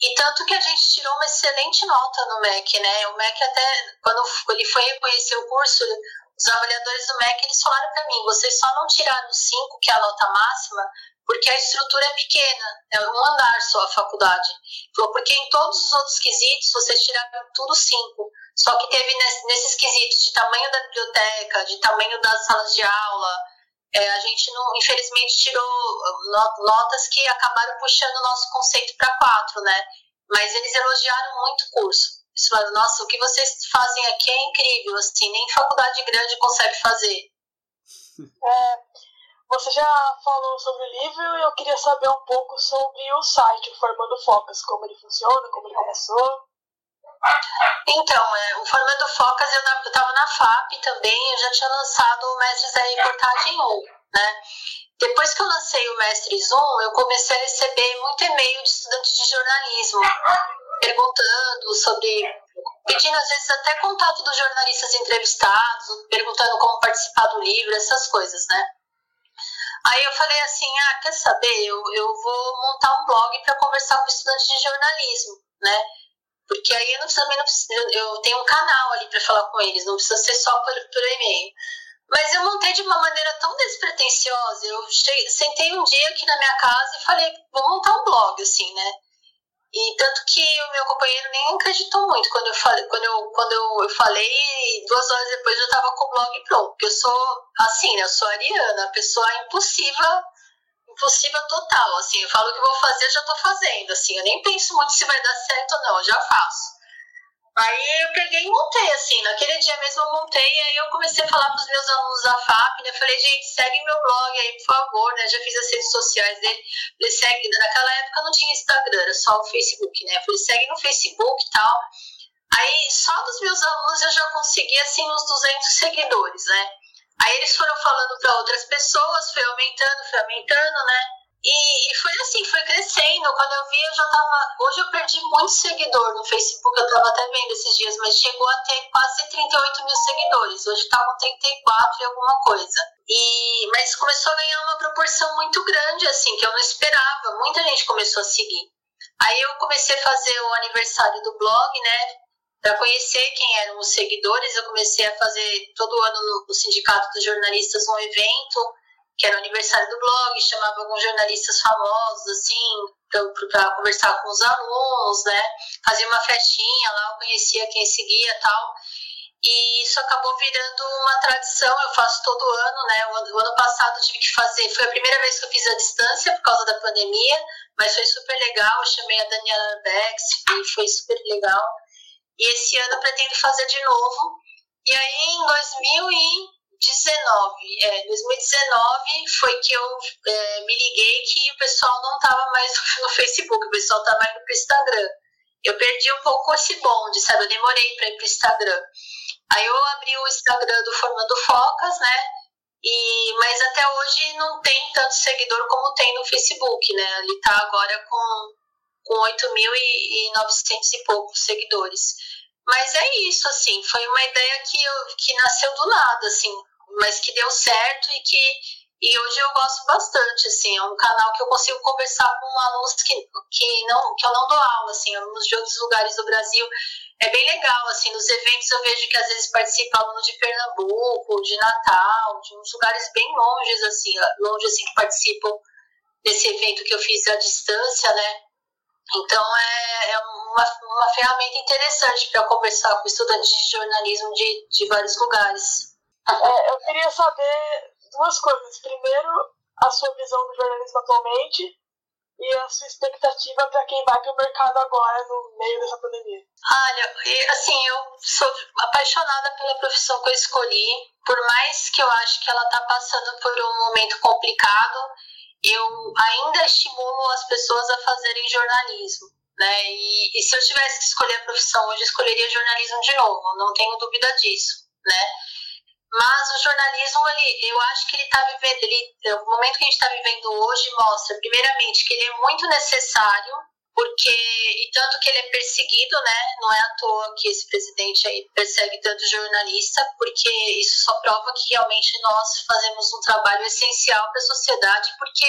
E tanto que a gente tirou uma excelente nota no MEC, né? O MEC até, quando ele foi reconhecer o curso, os avaliadores do MEC eles falaram para mim: vocês só não tiraram 5, que é a nota máxima, porque a estrutura é pequena, é um andar só a faculdade. Falou, porque em todos os outros quesitos vocês tiraram tudo 5. Só que teve nesses quesitos de tamanho da biblioteca, de tamanho das salas de aula, é, a gente não, infelizmente tirou notas que acabaram puxando o nosso conceito para 4, né? Mas eles elogiaram muito o curso. Eles falaram, nossa, o que vocês fazem aqui é incrível, assim, nem faculdade grande consegue fazer. É, você já falou sobre o livro e eu queria saber um pouco sobre o site, o Formando Focas, como ele funciona, como ele começou. Então, é, o Formando Focas, eu estava na FAP também, eu já tinha lançado o Mestres da Reportagem 1, né? Depois que eu lancei o Mestres 1, eu comecei a receber muito e-mail de estudantes de jornalismo perguntando sobre, pedindo às vezes até contato dos jornalistas entrevistados, perguntando como participar do livro, essas coisas, né? Aí eu falei assim, ah, quer saber, eu, eu vou montar um blog para conversar com estudantes de jornalismo, né? Porque aí eu não, também não preciso, eu tenho um canal ali para falar com eles, não precisa ser só por, por e-mail. Mas eu montei de uma maneira tão despretensiosa. Eu sentei um dia aqui na minha casa e falei, vou montar um blog, assim, né? E tanto que o meu companheiro nem acreditou muito quando eu falei, quando eu, quando eu, falei, duas horas depois eu tava com o blog pronto. Porque eu sou assim, né? Eu sou ariana, a pessoa impossível, impossível total. Assim, eu falo o que vou fazer, eu já tô fazendo. Assim, eu nem penso muito se vai dar certo ou não, eu já faço. Aí eu peguei e montei, assim, naquele dia mesmo eu montei, aí eu comecei a falar para os meus alunos da FAP, né? Falei, gente, segue meu blog aí, por favor, né? Já fiz as redes sociais dele. Falei, segue. Naquela época não tinha Instagram, era só o Facebook, né? Falei, segue no Facebook e tal. Aí só dos meus alunos eu já consegui, assim, uns 200 seguidores, né? Aí eles foram falando para outras pessoas, foi aumentando, foi aumentando, né? E, e, foi assim, foi crescendo. Quando eu vi, eu já tava. Hoje eu perdi muito seguidor no Facebook, eu tava até vendo esses dias, mas chegou a ter quase 38 mil seguidores. Hoje tá com 34 e alguma coisa. E, mas começou a ganhar uma proporção muito grande, assim, que eu não esperava. Muita gente começou a seguir. Aí eu comecei a fazer o aniversário do blog, né? Para conhecer quem eram os seguidores, eu comecei a fazer todo ano no, no Sindicato dos Jornalistas um evento que era o aniversário do blog, chamava alguns jornalistas famosos, assim, para conversar com os alunos, né? Fazia uma festinha lá, eu conhecia quem seguia tal. E isso acabou virando uma tradição, eu faço todo ano, né? O ano, passado eu tive que fazer, foi a primeira vez que eu fiz a distância por causa da pandemia, mas foi super legal. Eu chamei a Daniela Bex e foi super legal. E esse ano eu pretendo fazer de novo. E aí em 2000 e 2019, é, 2019 foi que eu é, me liguei que o pessoal não estava mais no Facebook, o pessoal estava indo para Instagram. Eu perdi um pouco esse bonde, sabe? Eu demorei para ir para o Instagram. Aí eu abri o Instagram do Formando Focas, né? E, mas até hoje não tem tanto seguidor como tem no Facebook, né? Ele está agora com, com 8.900 e poucos seguidores. Mas é isso, assim, foi uma ideia que, eu, que nasceu do nada, assim mas que deu certo e que e hoje eu gosto bastante, assim, é um canal que eu consigo conversar com alunos que, que, não, que eu não dou aula, assim, alunos de outros lugares do Brasil. É bem legal, assim, nos eventos eu vejo que às vezes participa alunos de Pernambuco, de Natal, de uns lugares bem longes, assim, longe, assim, que participam desse evento que eu fiz à distância, né? Então é, é uma, uma ferramenta interessante para conversar com estudantes de jornalismo de, de vários lugares. É, eu queria saber duas coisas. Primeiro, a sua visão do jornalismo atualmente e a sua expectativa para quem vai para o mercado agora no meio dessa pandemia. Olha, assim, eu sou apaixonada pela profissão que eu escolhi. Por mais que eu acho que ela está passando por um momento complicado, eu ainda estimulo as pessoas a fazerem jornalismo. Né? E, e se eu tivesse que escolher a profissão hoje, eu escolheria jornalismo de novo, não tenho dúvida disso. Né? Mas o jornalismo, ele, eu acho que ele está vivendo, ele, o momento que a gente está vivendo hoje mostra, primeiramente, que ele é muito necessário, porque, e tanto que ele é perseguido, né? Não é à toa que esse presidente aí persegue tanto jornalista, porque isso só prova que realmente nós fazemos um trabalho essencial para a sociedade, porque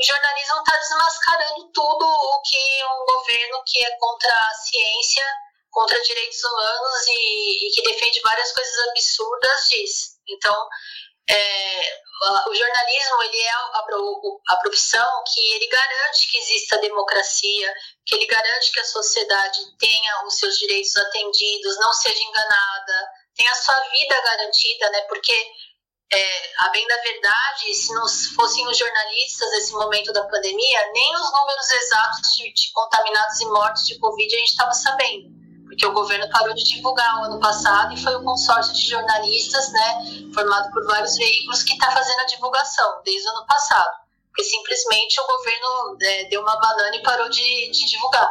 o jornalismo está desmascarando tudo o que um governo que é contra a ciência contra direitos humanos e, e que defende várias coisas absurdas diz. Então, é, o jornalismo ele é a, a profissão que ele garante que exista democracia, que ele garante que a sociedade tenha os seus direitos atendidos, não seja enganada, tenha a sua vida garantida, né? Porque é, a bem da verdade, se não fossem os jornalistas nesse momento da pandemia, nem os números exatos de, de contaminados e mortos de Covid a gente estava sabendo porque o governo parou de divulgar o ano passado e foi o consórcio de jornalistas, né, formado por vários veículos, que está fazendo a divulgação desde o ano passado. Porque simplesmente o governo é, deu uma banana e parou de, de divulgar.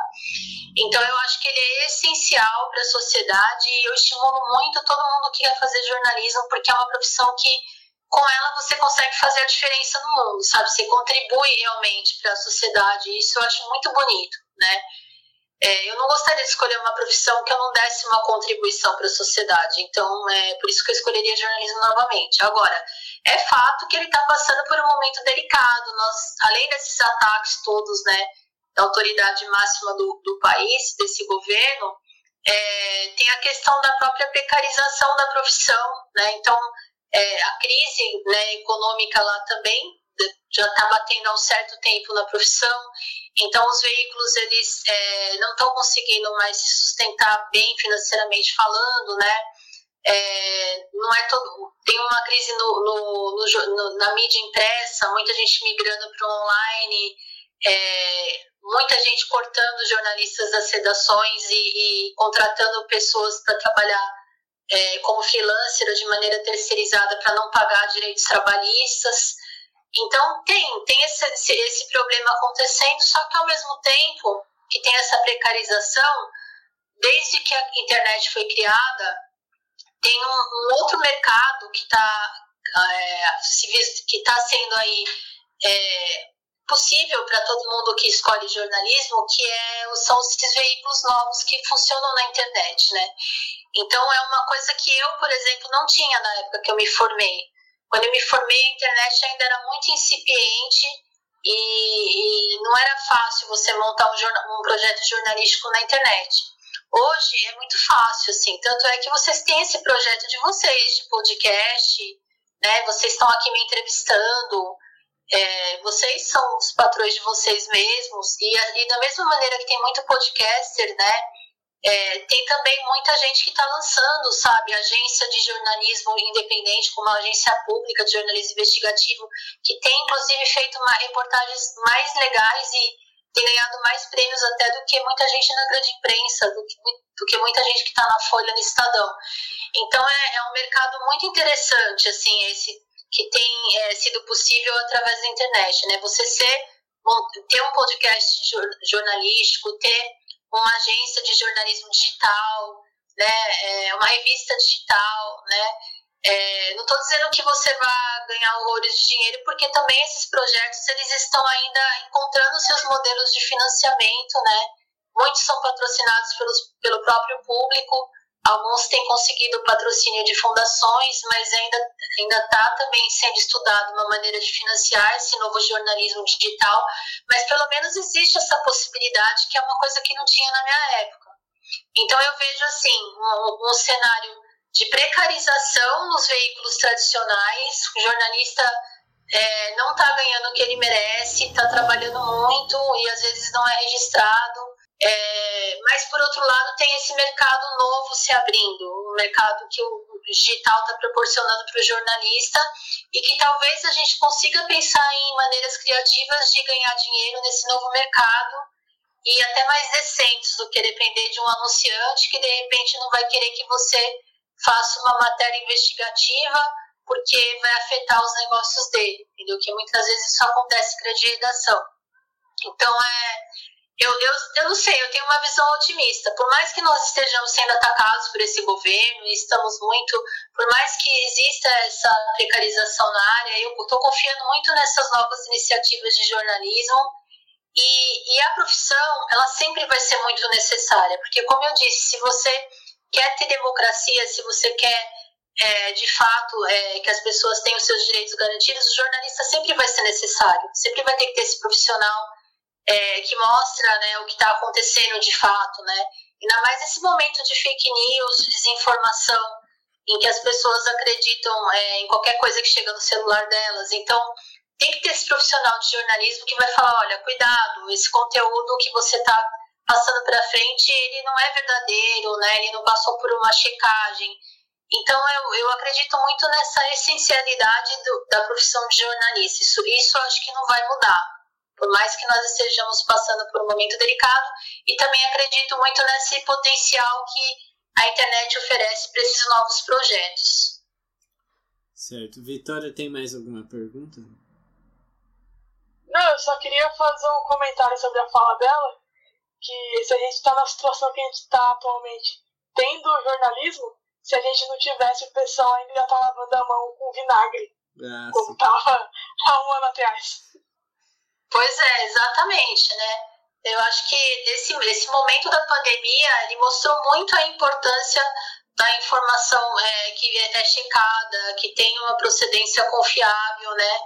Então eu acho que ele é essencial para a sociedade e eu estimulo muito todo mundo que quer fazer jornalismo, porque é uma profissão que com ela você consegue fazer a diferença no mundo, sabe? Você contribui realmente para a sociedade, e isso eu acho muito bonito, né? É, eu não gostaria de escolher uma profissão que eu não desse uma contribuição para a sociedade. Então, é por isso que eu escolheria jornalismo novamente. Agora, é fato que ele está passando por um momento delicado. Nós, além desses ataques todos, né, da autoridade máxima do, do país, desse governo, é, tem a questão da própria precarização da profissão, né? Então, é, a crise né, econômica lá também já está batendo há um certo tempo na profissão, então os veículos eles é, não estão conseguindo mais se sustentar bem financeiramente falando, né? É, não é todo, tem uma crise no, no, no, na mídia impressa, muita gente migrando para o online, é, muita gente cortando jornalistas das redações e, e contratando pessoas para trabalhar é, como freelancer de maneira terceirizada para não pagar direitos trabalhistas. Então tem, tem esse, esse, esse problema acontecendo, só que ao mesmo tempo que tem essa precarização, desde que a internet foi criada, tem um, um outro mercado que está é, que está sendo aí é, possível para todo mundo que escolhe jornalismo, que é, são esses veículos novos que funcionam na internet, né? Então é uma coisa que eu, por exemplo, não tinha na época que eu me formei. Quando eu me formei, a internet ainda era muito incipiente e, e não era fácil você montar um, um projeto jornalístico na internet. Hoje é muito fácil, assim, tanto é que vocês têm esse projeto de vocês, de podcast, né? Vocês estão aqui me entrevistando, é, vocês são os patrões de vocês mesmos, e, e da mesma maneira que tem muito podcaster, né? É, tem também muita gente que está lançando, sabe, agência de jornalismo independente, como a agência pública de jornalismo investigativo, que tem inclusive feito uma, reportagens mais legais e tem ganhado mais prêmios até do que muita gente na grande imprensa, do que, do que muita gente que está na Folha no Estadão. Então é, é, um mercado muito interessante, assim, esse que tem é, sido possível através da internet, né? Você ser, ter um podcast jornalístico, ter uma agência de jornalismo digital, né, é, uma revista digital, né, é, não estou dizendo que você vai ganhar horrores de dinheiro, porque também esses projetos eles estão ainda encontrando seus modelos de financiamento, né? Muitos são patrocinados pelos, pelo próprio público, alguns têm conseguido patrocínio de fundações, mas ainda ainda está também sendo estudado uma maneira de financiar esse novo jornalismo digital, mas pelo menos existe essa possibilidade que é uma coisa que não tinha na minha época. Então eu vejo assim um, um cenário de precarização nos veículos tradicionais, o jornalista é, não está ganhando o que ele merece, está trabalhando muito e às vezes não é registrado. É, mas, por outro lado, tem esse mercado novo se abrindo, um mercado que o digital está proporcionando para o jornalista e que talvez a gente consiga pensar em maneiras criativas de ganhar dinheiro nesse novo mercado e até mais decentes do que depender de um anunciante que de repente não vai querer que você faça uma matéria investigativa porque vai afetar os negócios dele, entendeu? Que muitas vezes isso acontece em grande redação. Então, é, eu, eu, eu não sei, eu tenho uma visão otimista. Por mais que nós estejamos sendo atacados por esse governo e estamos muito, por mais que exista essa precarização na área, eu estou confiando muito nessas novas iniciativas de jornalismo e, e a profissão, ela sempre vai ser muito necessária, porque como eu disse, se você quer ter democracia, se você quer é, de fato é, que as pessoas tenham seus direitos garantidos, o jornalista sempre vai ser necessário, sempre vai ter que ter esse profissional é, que mostra né, o que está acontecendo de fato, né? Ainda mais nesse momento de fake news, de desinformação, em que as pessoas acreditam é, em qualquer coisa que chega no celular delas. Então, tem que ter esse profissional de jornalismo que vai falar, olha, cuidado, esse conteúdo que você está passando para frente, ele não é verdadeiro, né? Ele não passou por uma checagem. Então, eu, eu acredito muito nessa essencialidade do, da profissão de jornalista. Isso, isso acho que não vai mudar por mais que nós estejamos passando por um momento delicado, e também acredito muito nesse potencial que a internet oferece para esses novos projetos. Certo. Vitória, tem mais alguma pergunta? Não, eu só queria fazer um comentário sobre a fala dela, que se a gente está na situação que a gente está atualmente, tendo jornalismo, se a gente não tivesse, o pessoal ainda ia estar tá lavando a mão com vinagre, ah, como estava há um ano atrás. Pois é, exatamente, né? Eu acho que esse, esse momento da pandemia ele mostrou muito a importância da informação é, que é checada, que tem uma procedência confiável, né?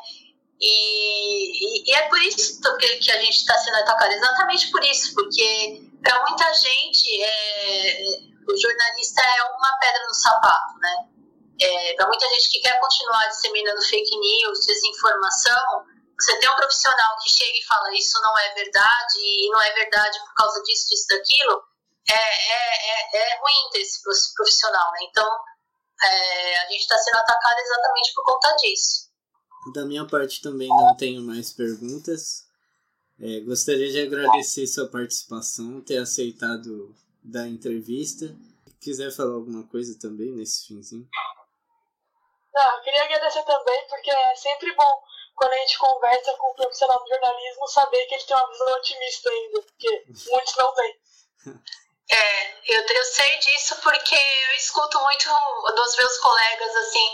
E, e, e é por isso que, que a gente está sendo atacado, exatamente por isso, porque para muita gente é, o jornalista é uma pedra no sapato, né? É, para muita gente que quer continuar disseminando fake news, desinformação, você tem um profissional que chega e fala isso não é verdade e não é verdade por causa disso, disso, daquilo, é, é, é, é ruim ter esse profissional, né? Então, é, a gente está sendo atacado exatamente por conta disso. Da minha parte também não tenho mais perguntas. É, gostaria de agradecer sua participação, ter aceitado da entrevista. Se quiser falar alguma coisa também nesse finzinho. Não, eu queria agradecer também, porque é sempre bom quando a gente conversa com um profissional do jornalismo, saber que ele tem uma visão otimista ainda, porque muitos não têm. É, eu, eu sei disso porque eu escuto muito dos meus colegas, assim,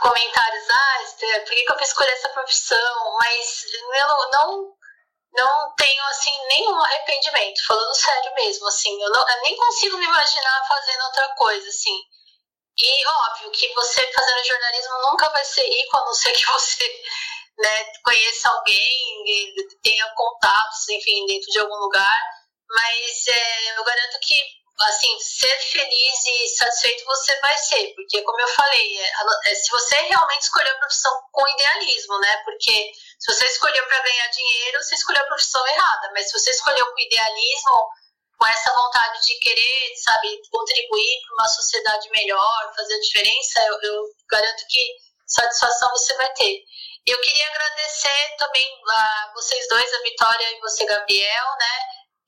comentários, ah, por que, que eu escolher essa profissão? Mas eu não, não tenho, assim, nenhum arrependimento, falando sério mesmo, assim, eu, não, eu nem consigo me imaginar fazendo outra coisa, assim. E óbvio que você fazendo jornalismo nunca vai ser rico, a não ser que você né, conheça alguém, tenha contatos, enfim, dentro de algum lugar. Mas é, eu garanto que, assim, ser feliz e satisfeito você vai ser, porque, como eu falei, é, é, se você realmente escolher a profissão com idealismo, né? Porque se você escolheu para ganhar dinheiro, você escolheu a profissão errada, mas se você escolheu com idealismo, com essa vontade de querer, sabe, contribuir para uma sociedade melhor, fazer a diferença, eu, eu garanto que satisfação você vai ter. Eu queria agradecer também a vocês dois, a Vitória e você, Gabriel, né?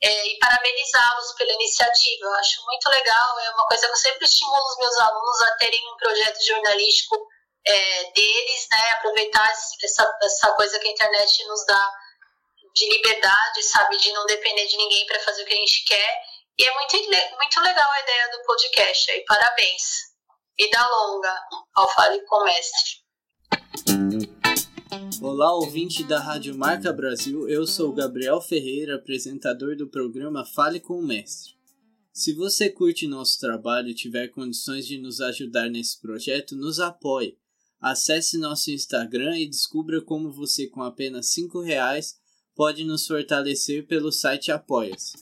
É, e parabenizá-los pela iniciativa. Eu acho muito legal, é uma coisa que eu sempre estimulo os meus alunos a terem um projeto jornalístico é, deles, né? Aproveitar essa, essa coisa que a internet nos dá de liberdade, sabe? De não depender de ninguém para fazer o que a gente quer. E é muito, muito legal a ideia do podcast aí. Parabéns. Vida longa ao Fale com Mestre. Olá, ouvinte da Rádio Marca Brasil. Eu sou Gabriel Ferreira, apresentador do programa Fale com o Mestre. Se você curte nosso trabalho e tiver condições de nos ajudar nesse projeto, nos apoie. Acesse nosso Instagram e descubra como você, com apenas R$ reais, pode nos fortalecer pelo site Apoia-se.